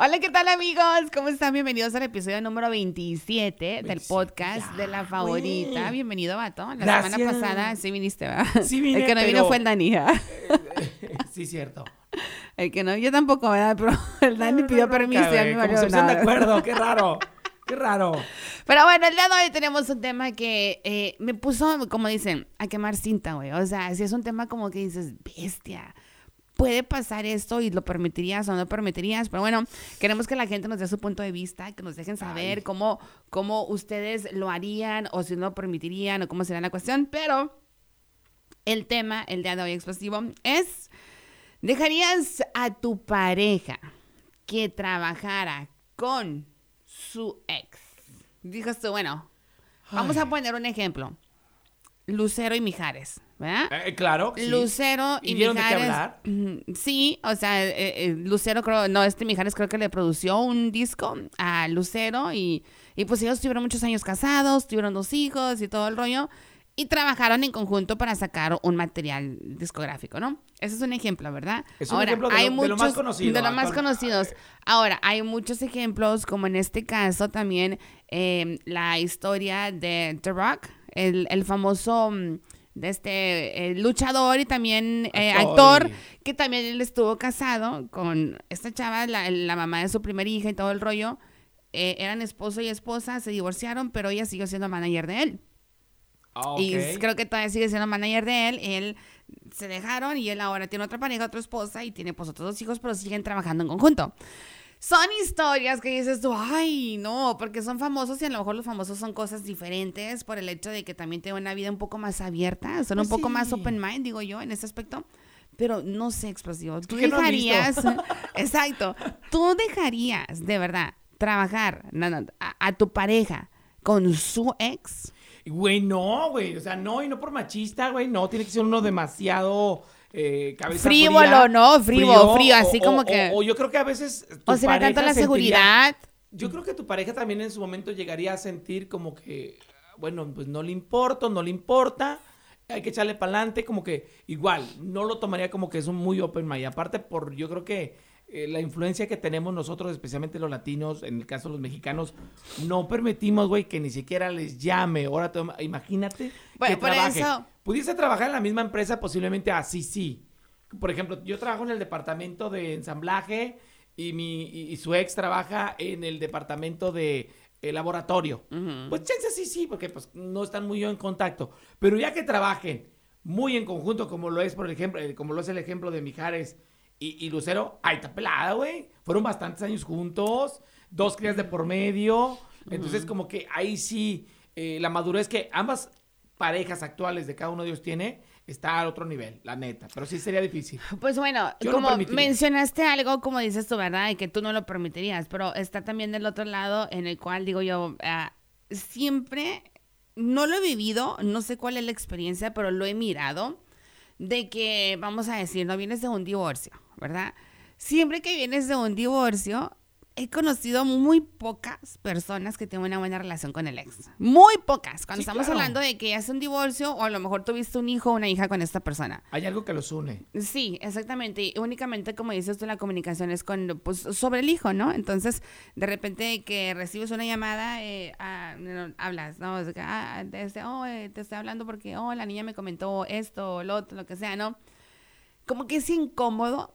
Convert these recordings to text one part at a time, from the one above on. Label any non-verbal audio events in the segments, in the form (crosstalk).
Hola, ¿qué tal amigos? ¿Cómo están? Bienvenidos al episodio número 27 del podcast de la favorita. Bienvenido, Vato. La Gracias. semana pasada sí viniste, ¿verdad? Sí vine, El que no vino fue el Dani, ¿verdad? (laughs) sí, cierto. El que no, yo tampoco, ¿verdad? Pero el Dani pidió permiso y a mí me Como se de acuerdo, qué (laughs) raro. Qué raro. Pero bueno, el día de hoy tenemos un tema que eh, me puso, como dicen, a quemar cinta, güey. O sea, si es un tema como que dices, bestia, puede pasar esto y lo permitirías o no permitirías. Pero bueno, queremos que la gente nos dé su punto de vista, que nos dejen saber Ay. cómo, cómo ustedes lo harían o si no lo permitirían o cómo sería la cuestión. Pero el tema, el día de hoy explosivo, es, ¿dejarías a tu pareja que trabajara con su ex? Dijo tú, bueno, vamos a poner un ejemplo. Lucero y Mijares, ¿verdad? Eh, claro. sí. Lucero y, ¿Y dieron de qué Mijares. hablar? Sí, o sea, eh, eh, Lucero creo, no, este Mijares creo que le produció un disco a Lucero y, y pues ellos tuvieron muchos años casados, tuvieron dos hijos y todo el rollo y trabajaron en conjunto para sacar un material discográfico, ¿no? Ese es un ejemplo, ¿verdad? Es un ejemplo de lo- de lo más conocido, De lo más actual- conocidos. Ahora, hay muchos ejemplos, como en este caso también eh, la historia de The Rock, el, el famoso mm, este eh, luchador y también eh, Actor. que también él estuvo casado con esta chava, la, la mamá de su primera hija y todo el rollo. Eh, eran esposo y esposa, se divorciaron, pero ella siguió siendo manager de él. Ah, Y creo que todavía sigue siendo manager de él. Él se dejaron y él ahora tiene otra pareja, otra esposa y tiene pues otros dos hijos, pero siguen trabajando en conjunto. Son historias que dices tú, ay, no, porque son famosos y a lo mejor los famosos son cosas diferentes por el hecho de que también tienen una vida un poco más abierta, son Pues un poco más open mind, digo yo, en ese aspecto. Pero no sé, explosivo. ¿Tú no dejarías, (laughs) exacto, tú dejarías de verdad trabajar a tu pareja con su ex? Güey, no, güey. O sea, no, y no por machista, güey. No, tiene que ser uno demasiado. Eh, cabeza Frívolo, fría, ¿no? Frío, frío, así o- como o- que- O, yo creo que a veces. tu ¿O será tanto la sentiría- seguridad? Yo creo que tu pareja también en su momento llegaría a sentir como que, bueno, pues no le importa, no le importa, hay que echarle para adelante, como que igual, no lo tomaría como que es un muy open mind. Aparte, por yo creo que eh, la influencia que tenemos nosotros, especialmente los latinos, en el caso de los mexicanos, no permitimos, güey, que ni siquiera les llame. Ahora, toma- imagínate Bueno, que por trabaje. eso- Pudiese trabajar en la misma empresa, posiblemente así, sí. Por ejemplo, yo trabajo en el departamento de ensamblaje y, mi, y, y su ex trabaja en el departamento de eh, laboratorio. Pues chance sí, sí, porque pues no están muy en contacto. Pero ya que trabajen muy en conjunto, como lo es, por ejemplo, eh, como lo es el ejemplo de Mijares y, y Lucero, ay, está pelada, güey. Fueron bastantes años juntos, dos crías de por medio. Entonces, como que ahí sí, eh, la madurez que ambas parejas actuales de cada uno de ellos tiene, está al otro nivel, la neta. Pero sí sería difícil. Pues bueno, Yo no como permitiría. mencionaste algo, como dices tú, ¿verdad? Y que tú no lo permitirías, pero está también del otro lado en el cual digo yo, ah, siempre, no lo he vivido, no sé cuál es la experiencia, pero lo he mirado, de que, vamos a decir, no vienes de un divorcio, ¿verdad? Siempre que vienes de un divorcio, he conocido muy pocas personas que tienen una buena relación con el ex. Muy pocas. Cuando Sí, estamos claro. hablando de que es un divorcio o a lo mejor tuviste un hijo o una hija con esta persona. Hay algo que los une. Sí, exactamente. Y únicamente, como dices tú, la comunicación es con, pues, sobre el hijo, ¿no? Entonces, de repente que recibes una llamada, eh, no, hablas, ¿no? Es que, ah, desde, oh, eh, te estoy hablando porque, oh, la niña me comentó esto o lo otro, lo que sea, ¿no? Como que es incómodo,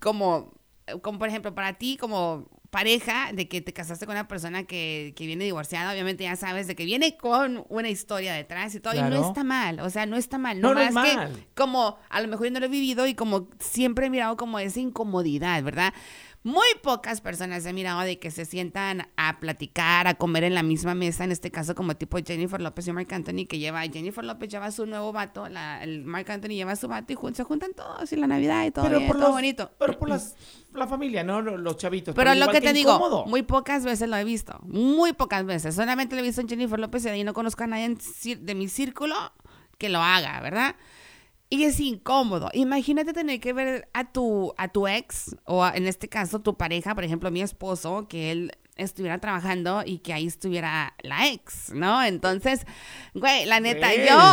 como, como por ejemplo, para ti, como pareja, de que te casaste con una persona que, que viene divorciada, obviamente ya sabes de que viene con una historia detrás y todo, y no está mal, o sea, no está mal, No, no es nomás que mal. como a lo mejor yo no lo he vivido y como siempre he mirado como esa incomodidad, ¿verdad? Muy pocas personas he mirado de que se sientan a platicar, a comer en la misma mesa, en este caso como tipo Jennifer López y Mark Anthony, que lleva, Jennifer López lleva su nuevo vato, la, el Mark Anthony lleva su vato y jun- se juntan todos y la Navidad y todo, pero bien, por todo los- bonito. Pero por las, la familia, ¿no? Los, chavitos. Pero lo que te digo, muy pocas veces lo he visto. Muy pocas veces. Solamente lo he visto en Jennifer López y ahí no conozco a nadie de mi círculo que lo haga, ¿verdad? Y es incómodo. Imagínate tener que ver a tu, a tu ex, o a- en este caso tu pareja, por ejemplo, mi esposo, que él estuviera trabajando y que ahí estuviera la ex, ¿no? Entonces, güey, la neta,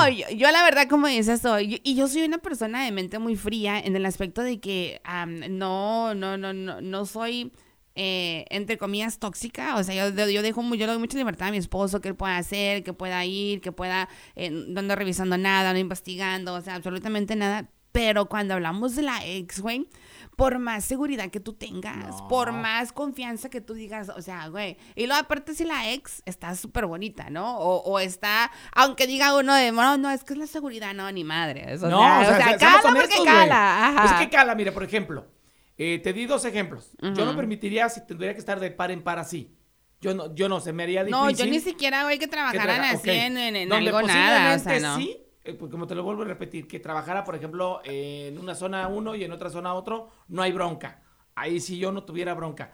yo, yo, yo la verdad, como dices, soy, y yo soy una persona de mente muy fría en el aspecto de que no, no, no, no, no soy eh, entre comillas, tóxica. O sea, yo, yo, dejo yo le doy mucha libertad a mi esposo, que él pueda hacer, que pueda ir, que pueda, eh, no ando revisando nada, no investigando, o sea, absolutamente nada. Pero cuando hablamos de la ex, güey, por más seguridad que tú tengas, por más confianza que tú digas, o sea, güey. Y luego, aparte, si la ex está súper bonita, ¿no? O, está, aunque diga uno de, no, no, es que es la seguridad, no, ni madre. no, o sea, cala porque cala. Ajá. Es que cala, mire, por ejemplo, eh, te di dos ejemplos. Yo no permitiría si tendría que estar de par en par así. Yo no, yo no, se me haría difícil. No, yo ni siquiera, güey, que trabajaran así en, en, algo nada. O sea, no. sí, eh, pues, como te lo vuelvo a repetir, que trabajara, por ejemplo, en una zona uno y en otra zona otro, no hay bronca. Ahí sí yo no tuviera bronca.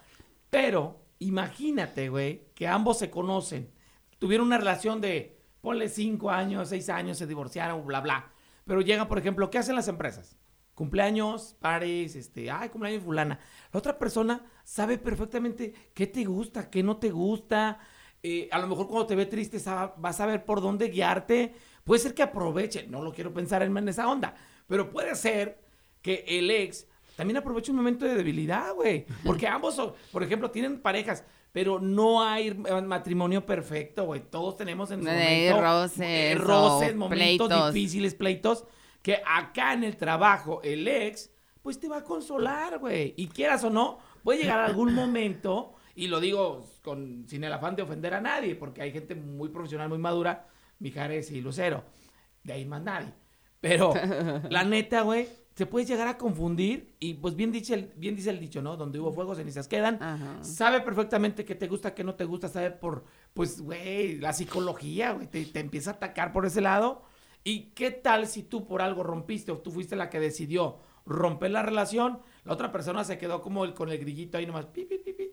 Pero imagínate, güey, que ambos se conocen, tuvieron una relación de, ponle cinco años, seis años, se divorciaron, bla, bla. Pero llegan, por ejemplo, ¿qué hacen las empresas? Cumpleaños, pares, este, ay, cumpleaños fulana. La otra persona sabe perfectamente qué te gusta, qué no te gusta. Eh, a lo mejor cuando te ve triste va a saber por dónde guiarte Puede ser que aproveche, no lo quiero pensar en, esa onda, pero puede ser que el ex también aproveche un momento de debilidad, güey. Porque ambos, por ejemplo, tienen parejas, pero no hay matrimonio perfecto, güey. Todos tenemos en su momento roces, eh, roces momentos difíciles, pleitos, que acá en el trabajo el ex, pues te va a consolar, güey. Y quieras o no, puede llegar algún (laughs) momento, y lo digo con, sin el afán de ofender a nadie, porque hay gente muy profesional, muy madura, Mijares y Lucero. De ahí más nadie. Pero (laughs) la neta, güey, se puede llegar a confundir y pues bien dice el, bien dice el dicho, ¿no? Donde hubo fuego, cenizas quedan. Sabe perfectamente qué te gusta, qué no te gusta, sabe por, pues, güey, la psicología, güey, te, empieza a atacar por ese lado. ¿Y qué tal si tú por algo rompiste o tú fuiste la que decidió romper la relación? La otra persona se quedó como el, con el grillito ahí nomás, pi, pi, pi, pi,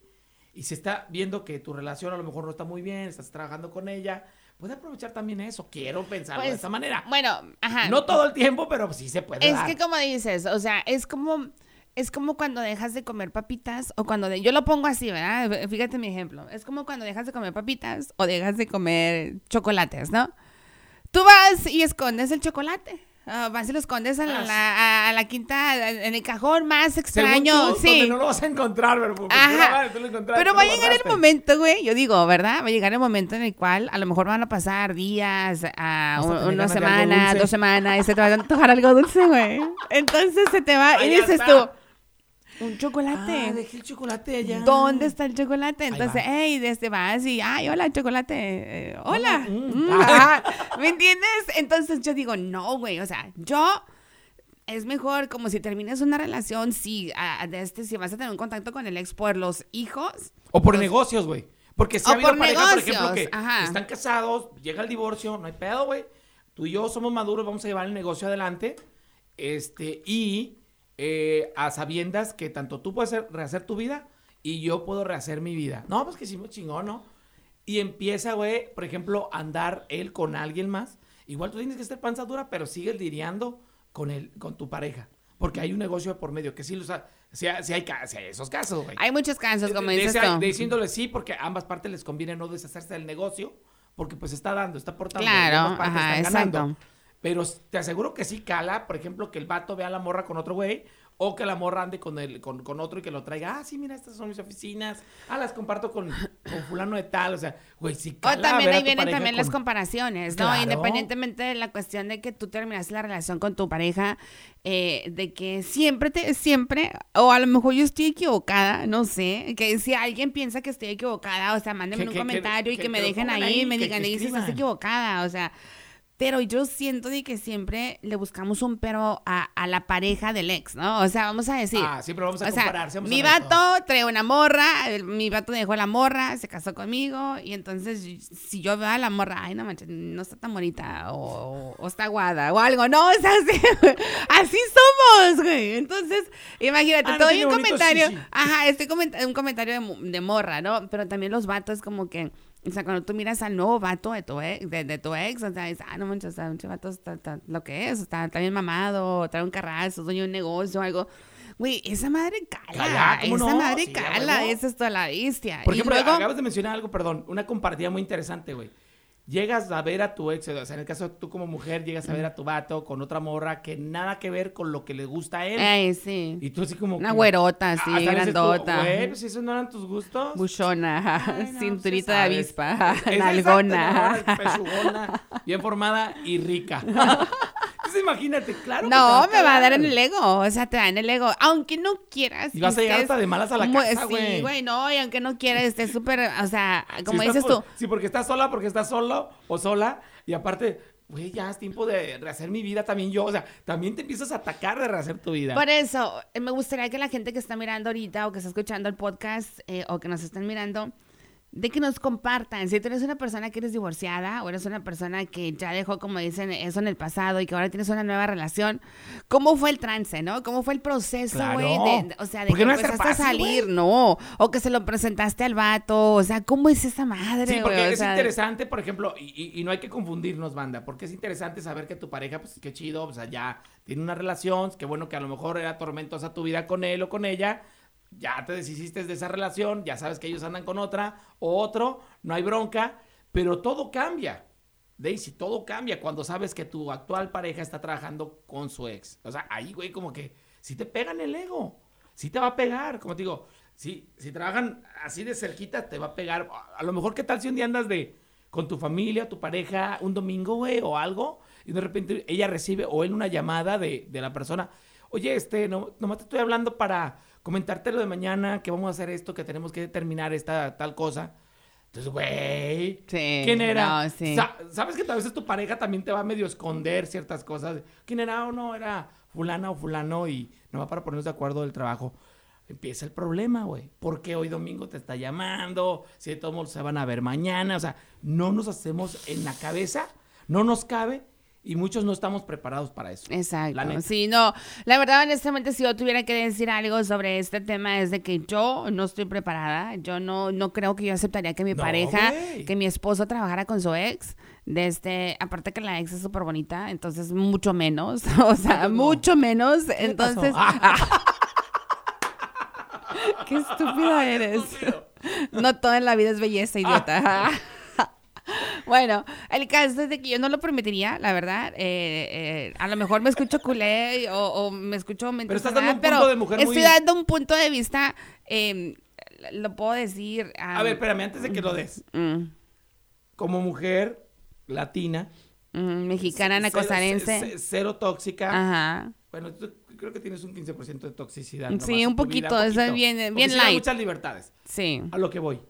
y se está viendo que tu relación a lo mejor no está muy bien, estás trabajando con ella, puede aprovechar también eso. Quiero pensarlo de pues, esa manera. Bueno, ajá. No todo el tiempo, pero sí se puede. Es que como dices, o sea, es como es como cuando dejas de comer papitas o cuando de, yo lo pongo así, ¿verdad? Fíjate mi ejemplo. Es como cuando dejas de comer papitas o dejas de comer chocolates, ¿no? Tú vas y escondes el chocolate. Uh, vas y lo escondes a la, a, la, quinta, en el cajón más extraño. sí. no lo vas a encontrar, pero, pero va a llegar el momento, güey. Yo digo, ¿verdad? Va a llegar el momento en el cual a lo mejor van a pasar días, a una semana, dos semanas, y se te va a antojar algo dulce, güey. Entonces se te va, y dices tú, un chocolate. Ah, dejé el chocolate allá. ¿Dónde está el chocolate? Entonces, hey, desde vas y, ay, hola, chocolate. Eh, hola. Mm, mm, ah. (laughs) ¿Me entiendes? Entonces yo digo, no, güey. O sea, yo es mejor como si terminas una relación, si, de este, si vas a tener un contacto con el ex por los hijos. O por negocios, güey. Porque si ha habido parejas, por ejemplo, que están casados, llega el divorcio, no hay pedo, güey. Tú y yo somos maduros, vamos a llevar el negocio adelante. Este, y eh, a sabiendas que tanto tú puedes rehacer tu vida y yo puedo rehacer mi vida. No, pues que hicimos chingón, ¿no? Y empieza, güey, por ejemplo, a andar él con alguien más. Igual tú tienes que estar panza dura, pero sigues lidiando con, el, con tu pareja. Porque hay un negocio por medio, que sí, los si, hay, esos casos, güey. Hay muchos casos, como dices tú. Diciéndole sí, porque a ambas partes les conviene no deshacerse del negocio, porque pues está dando, está aportando. Claro, ajá, exacto. Pero te aseguro que sí cala, por ejemplo, que el vato vea a la morra con otro güey, o que la morra ande con, el, con, con, otro y que lo traiga. Ah, sí, mira, estas son mis oficinas. Ah, las comparto con, con fulano de tal. O sea, güey, sí cala, O también ahí vienen también las comparaciones, ¿no? Independientemente de la cuestión de que tú terminaste la relación con tu pareja, eh, de que siempre, te, siempre, o a lo mejor yo estoy equivocada, no sé, que si alguien piensa que estoy equivocada, o sea, mándenme un comentario y que, me dejen ahí y me digan, dices, estás equivocada, o sea pero yo siento de que siempre le buscamos un pero a, la pareja del ex, ¿no? O sea, vamos a decir. Ah, siempre vamos a comparar. mi vato trae una morra, mi vato dejó la morra, se casó conmigo, y entonces si yo veo a la morra, ay, no manches, no está tan bonita, o, está aguada, o algo, no, (laughs) o sea, así, somos, güey. Entonces, imagínate, ah, te un comentario, ajá, estoy un comentario de, de morra, ¿no? Pero también los vatos como que o sea, cuando tú miras al nuevo vato de tu ex, de, tu ex o sea, dices, ah, no manches, o sea, un vato está, lo que es, está, está bien mamado, trae un carrazo, dueño de un negocio, algo. Güey, esa madre cala. esa madre cala. Esa es toda la bestia. Por ejemplo, acabas de mencionar algo, perdón, una comparativa muy interesante, güey. Llegas a ver a tu ex, o sea, en el caso tú como mujer, llegas a ver a tu vato con otra morra que nada que ver con lo que le gusta a él. Ay, sí. Y tú así como... Una güerota, tú, grandota. Güey, pues esos no eran tus gustos. Buchona, Ay, no, cinturita sí de avispa, nalgona. exacto, ¿no? Pechugona, bien formada y rica. Imagínate, claro. que No, me va a dar en el ego, o sea, te da en el ego, aunque no quieras. Y vas a llegar hasta de malas a la casa, güey. Sí, güey, no, y aunque no quieras, estés súper, o sea, como Si dices por- tú, Sí, porque estás sola, porque estás solo o sola. Y aparte, güey, ya es tiempo de rehacer mi vida también yo. O sea, también te empiezas a atacar de rehacer tu vida. Por eso, eh, me gustaría que la gente que está mirando ahorita o que está escuchando el podcast eh, o que nos están mirando, de que nos compartan. Si tú eres una persona que eres divorciada o eres una persona que ya dejó, como dicen, eso en el pasado y que ahora tienes una nueva relación, ¿cómo fue el trance, no? ¿Cómo fue el proceso, Claro. güey? de- O sea, de que no empezaste a fácil, salir, no. O que se lo presentaste al vato. O sea, ¿cómo es esa madre, Sí, porque? O es sea, interesante, por ejemplo, y, y- y no hay que confundirnos, banda, porque es interesante saber que tu pareja, pues qué chido, o sea, ya tiene una relación, qué bueno que a lo mejor era tormentosa tu vida con él o con ella, ya te deshiciste de esa relación, ya sabes que ellos andan con otra o otro, no hay bronca, pero todo cambia. Daisy, todo cambia cuando sabes que tu actual pareja está trabajando con su ex. O sea, ahí, güey, como que si te pegan el ego, si te va a pegar, como te digo, si, si trabajan así de cerquita, te va a pegar. A lo mejor, ¿qué tal si un día andas de con tu familia, tu pareja, un domingo, güey, o algo, y de repente ella recibe o él una llamada de, de la persona, oye, este, no, nomás te estoy hablando para comentarte lo de mañana, que vamos a hacer esto, que tenemos que terminar esta tal cosa. Entonces, güey, Sí, ¿quién era? no, sí. Sa- ¿Sabes que a veces tu pareja también te va a medio esconder ciertas cosas? ¿Quién era o no? Era fulana o fulano y no va para ponernos de acuerdo del trabajo. Empieza el problema, güey. ¿Por qué hoy domingo te está llamando? Si de todos modos se van a ver mañana. O sea, no nos hacemos en la cabeza, no nos cabe y muchos no estamos preparados para eso. Exacto. Sí, no. La verdad, honestamente, si yo tuviera que decir algo sobre este tema, es de que yo no estoy preparada. Yo no, no creo que yo aceptaría que mi No, pareja, que mi esposo trabajara con su ex. De este, aparte que la ex es súper bonita, entonces mucho menos. (laughs) O sea, no. mucho menos. ¿Qué? Entonces, Ah, (laughs) qué estúpida eres. estúpido. No todo en la vida es belleza, idiota. (laughs) Bueno, el caso es de que yo no lo permitiría, la verdad. Eh, eh, a lo mejor me escucho culé o, o me escucho Pero estás dando un punto de mujer estoy muy- dando un punto de vista, eh, lo puedo decir. A ver, espérame, antes de que lo des. mm, Como mujer latina, mm, mexicana, cero- nacosarense. c- cero tóxica. Ajá. Bueno, tú creo que tienes un 15% de toxicidad. Sí, nomás un vida, poquito, eso es bien- bien light. muchas libertades. Sí. A lo que voy.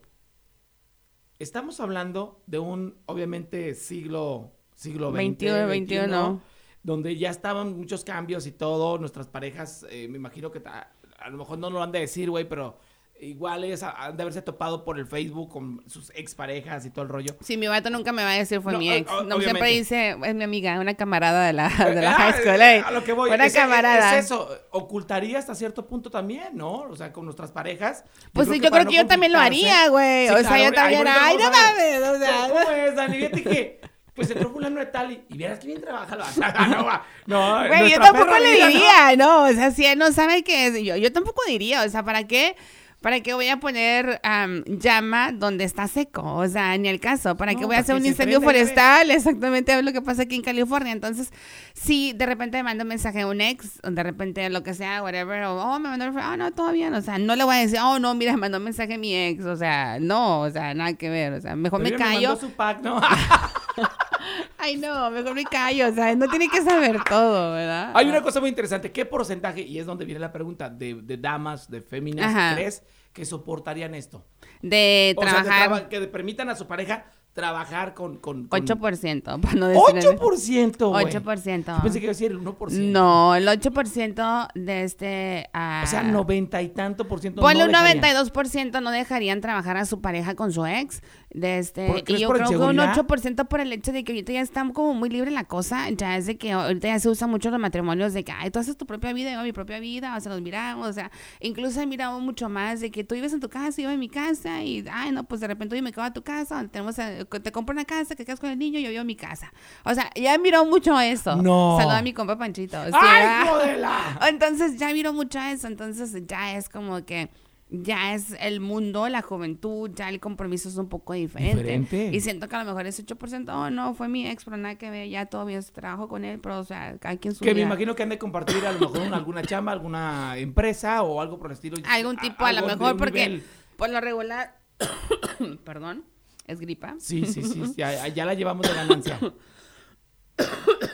Estamos hablando de un, obviamente, siglo, siglo XX, 21, 21. donde ya estaban muchos cambios y todo. Nuestras parejas, eh, me imagino que a lo mejor no lo han de decir, güey, pero igual es, han de haberse topado por el Facebook con sus exparejas y todo el rollo. Sí, mi vato nunca me va a decir fue No, mi ex. o- No, siempre dice, es mi amiga, una camarada de la, (laughs) de la Ah, high school. eh. A lo que voy. Una es, camarada. Es eso. Ocultaría hasta cierto punto también, ¿no? O sea, con nuestras parejas. Pues sí, yo creo que yo también lo haría, güey. Sí, o sea, yo también. Ay, no mames. O sea, ¿Cómo ¿Cómo es, Dani? Fíjate que, pues entró fulano de tal y, y vieras que bien trabaja la (laughs) no, no, Güey, yo tampoco le diría, ¿no? O sea, si él no sabe qué es, yo, yo tampoco diría, o sea, ¿para qué? ¿Para qué voy a poner am, llama donde está seco? O sea, ni el caso. ¿Para No, qué voy a hacer un incendio forestal? Exactamente es lo que pasa aquí en California. Entonces, si de repente me manda un mensaje a un ex, o de repente lo que sea, whatever, o oh, me mandó, oh, no, todo bien. O sea, no le voy a decir, oh, no, mira, me mandó un mensaje a mi ex. O sea, no, o sea, nada que ver. O sea, mejor Pero me callo. mandó su pack, ¿no? (laughs) Ay, no, mejor me callo. O sea, no tiene que saber todo, ¿verdad? Hay una cosa muy interesante. ¿Qué porcentaje, y es donde viene la pregunta, de, de damas, de féminas, Ajá. crees que soportarían esto? De O sea, de trabajar traba- que permitan a su pareja trabajar con... con, con 8%, para no decir... el- 8%, güey. 8%. Yo pensé que iba a decir el 1%. No, el 8% de este... ah, O sea, noventa y tanto por ciento Ponle no un dejarían. 92% no dejarían trabajar a su pareja con su ex. De este, ¿Por- y yo creo que un inseguridad? 8% por el hecho de que ahorita ya está como muy libre la cosa. Ya es de que ahorita ya se usa mucho los matrimonios de que, ay, tú haces tu propia vida, yo mi propia vida, o sea, nos miramos. O sea, incluso he mirado mucho más de que tú vives en tu casa yo en mi casa. Y, ay, no, pues de repente yo me quedo a tu casa, tenemos eh, te compro una casa, que quedas con el niño yo vivo en mi casa. O sea, ya he mirado mucho eso. No. Saluda a mi compa Panchito. Sí, ¡Ay. (laughs) Entonces ya miro mucho eso, entonces ya es como que ya es el mundo, la juventud, ya el compromiso es un poco diferente. Diferente. Y siento que a lo mejor ese 8%, oh, no, fue mi ex, pero nada que ver, ya todavía trabajo con él, pero, o sea, cada quien su Que me imagino que han de compartir a lo mejor una- alguna chamba, alguna empresa o algo por el estilo. Algún tipo, a lo mejor, porque nivel. por lo regular, (coughs) perdón, es gripa. Sí, sí, sí, sí, (laughs) ya, ya la llevamos de ganancia. (laughs)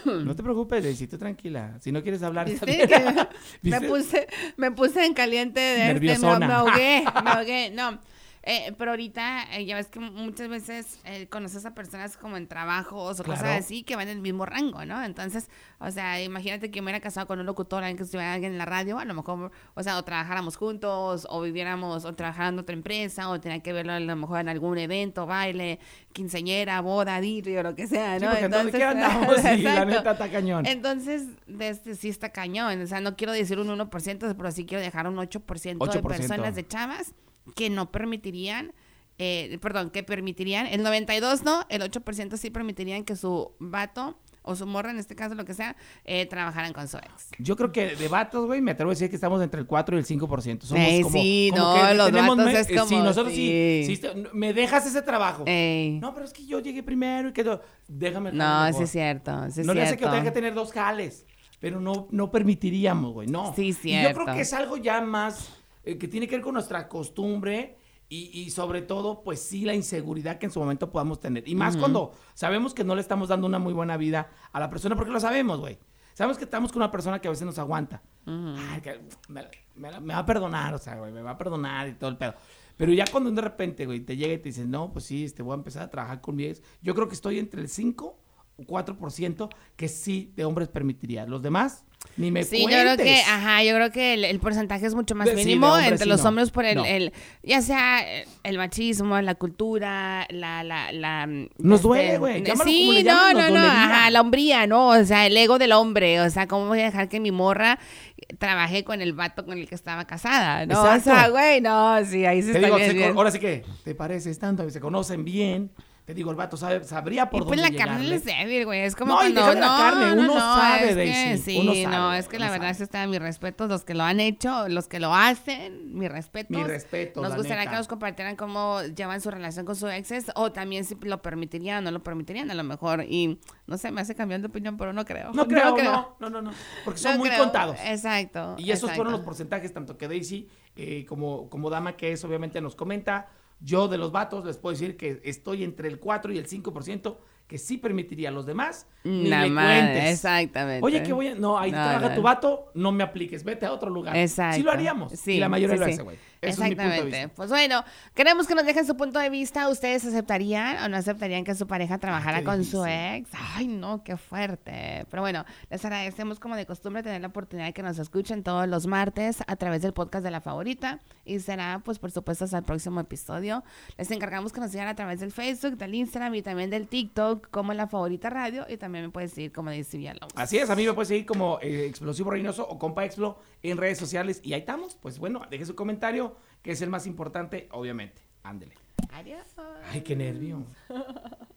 No te preocupes, tú tranquila. Si no quieres hablar, (laughs) me puse, me puse en caliente de este, me, me ahogué, me ahogué, no. Eh, pero ahorita, eh, ya ves que muchas veces eh, conoces a personas como en trabajos o Claro. cosas así que van en el mismo rango, ¿no? Entonces, o sea, imagínate que me hubiera casado con un locutor, alguien que estuviera alguien en la radio, a lo mejor, o sea, o trabajáramos juntos, o viviéramos, o trabajara en otra empresa, o tenía que verlo a lo mejor en algún evento, baile, quinceañera, boda, o lo que sea, Sí, ¿no? porque ¿dónde qué (laughs) andamos? Sí, la neta está cañón. Entonces, de este sí está cañón. O sea, no quiero decir un 1%, pero sí quiero dejar un 8%, de 8%. personas de chavas que no permitirían, eh, perdón, que permitirían, el 92 no, el 8% sí permitirían que su vato o su morra, en este caso lo que sea, eh, trabajaran con su ex. Yo creo que de vatos, güey, me atrevo a decir que estamos entre el 4 y el 5%. Somos Ey, como, sí, como no, que los tenemos vatos es eh, como, Sí, nosotros sí. sí. sí, está- me dejas ese trabajo. Ey. No, pero es que yo llegué primero y quedó. Déjame. el No, sí es cierto, sí es no le hace que cierto. tenga que tener dos jales. Pero no, no permitiríamos, güey. No. Sí, Y yo cierto. creo que es algo ya más eh, que tiene que ver con nuestra costumbre. Y, y sobre todo, pues sí, la inseguridad que en su momento podamos tener. Y más cuando sabemos que no le estamos dando una muy buena vida a la persona, porque lo sabemos, güey. Sabemos que estamos con una persona que a veces nos aguanta. Ay, que me, me- me va a perdonar, o sea, güey, me va a perdonar y todo el pedo. Pero ya cuando de repente, güey, te llega y te dice, no, pues sí, este, voy a empezar a trabajar con mi ex, yo creo que estoy entre el 5 o 4% que sí de hombres permitiría. Los demás, ni me Sí, yo cuentes. creo que, ajá, yo creo que el, el porcentaje es mucho más De- sí, de mínimo entre sí los no. hombres por el, No. el- ya sea el machismo, la cultura, la, la, la mm, Nos duele, güey, como Sí, no, no, no, ajá, la hombría, ¿no? O sea, el ego del hombre, o sea, ¿cómo voy a dejar que mi morra trabaje con el vato con el que estaba casada, ¿no? O sea, güey, no, sí, ahí se Te está digo, bien, se bien. con- ahora sí que te pareces tanto, se conocen bien. Te digo, el vato sabe, sabría por Y pues dónde la carne llegarle. es débil, güey. Es como No, y cuando deja de la no, carne, no, uno no, sabe, es que Daisy, sí, uno no, es que la verdad sabe. sí está mi respeto, los que lo han hecho, los que lo hacen, mi respeto. Mi respeto, Nos gustaría neta. que nos compartieran cómo llevan su relación con su exes o también si lo permitirían o no lo permitirían a lo mejor y no sé, me hace cambiar de opinión, pero no creo. No (laughs) creo, no, no, no, no. Porque son No muy creo. contados. Exacto. Y esos fueron los porcentajes, tanto que Daisy eh, como, como Dama, que es obviamente nos comenta. Yo de los vatos les puedo decir que estoy entre el 4 y el 5% que sí permitiría a los demás. Ni La me madre, cuentes. exactamente. Oye, que voy a... No, ahí No, trabaja no. tu vato, no me apliques, vete a otro lugar. Exacto. Sí lo haríamos. Sí, y la mayoría sí, lo hace, güey. Ese es mi punto de Exactamente. vista. Pues bueno, queremos que nos dejen su punto de vista. ¿Ustedes aceptarían o no aceptarían que su pareja trabajara con su ex? Ay, no, qué fuerte. Pero bueno, les agradecemos como de costumbre tener la oportunidad de que nos escuchen todos los martes a través del podcast de la favorita. Y será, pues, por supuesto, hasta el próximo episodio. Les encargamos que nos sigan a través del Facebook, del Instagram y también del TikTok como la favorita radio. Y también me puedes seguir como dice Villalobos. Así es, a mí me puedes seguir como eh, Explosivo Reynoso o Compa Explo en redes sociales. Y ahí estamos. Pues bueno, deje su comentario, que es el más importante, obviamente. Ándele. Adiós. Ay, qué nervio. (laughs)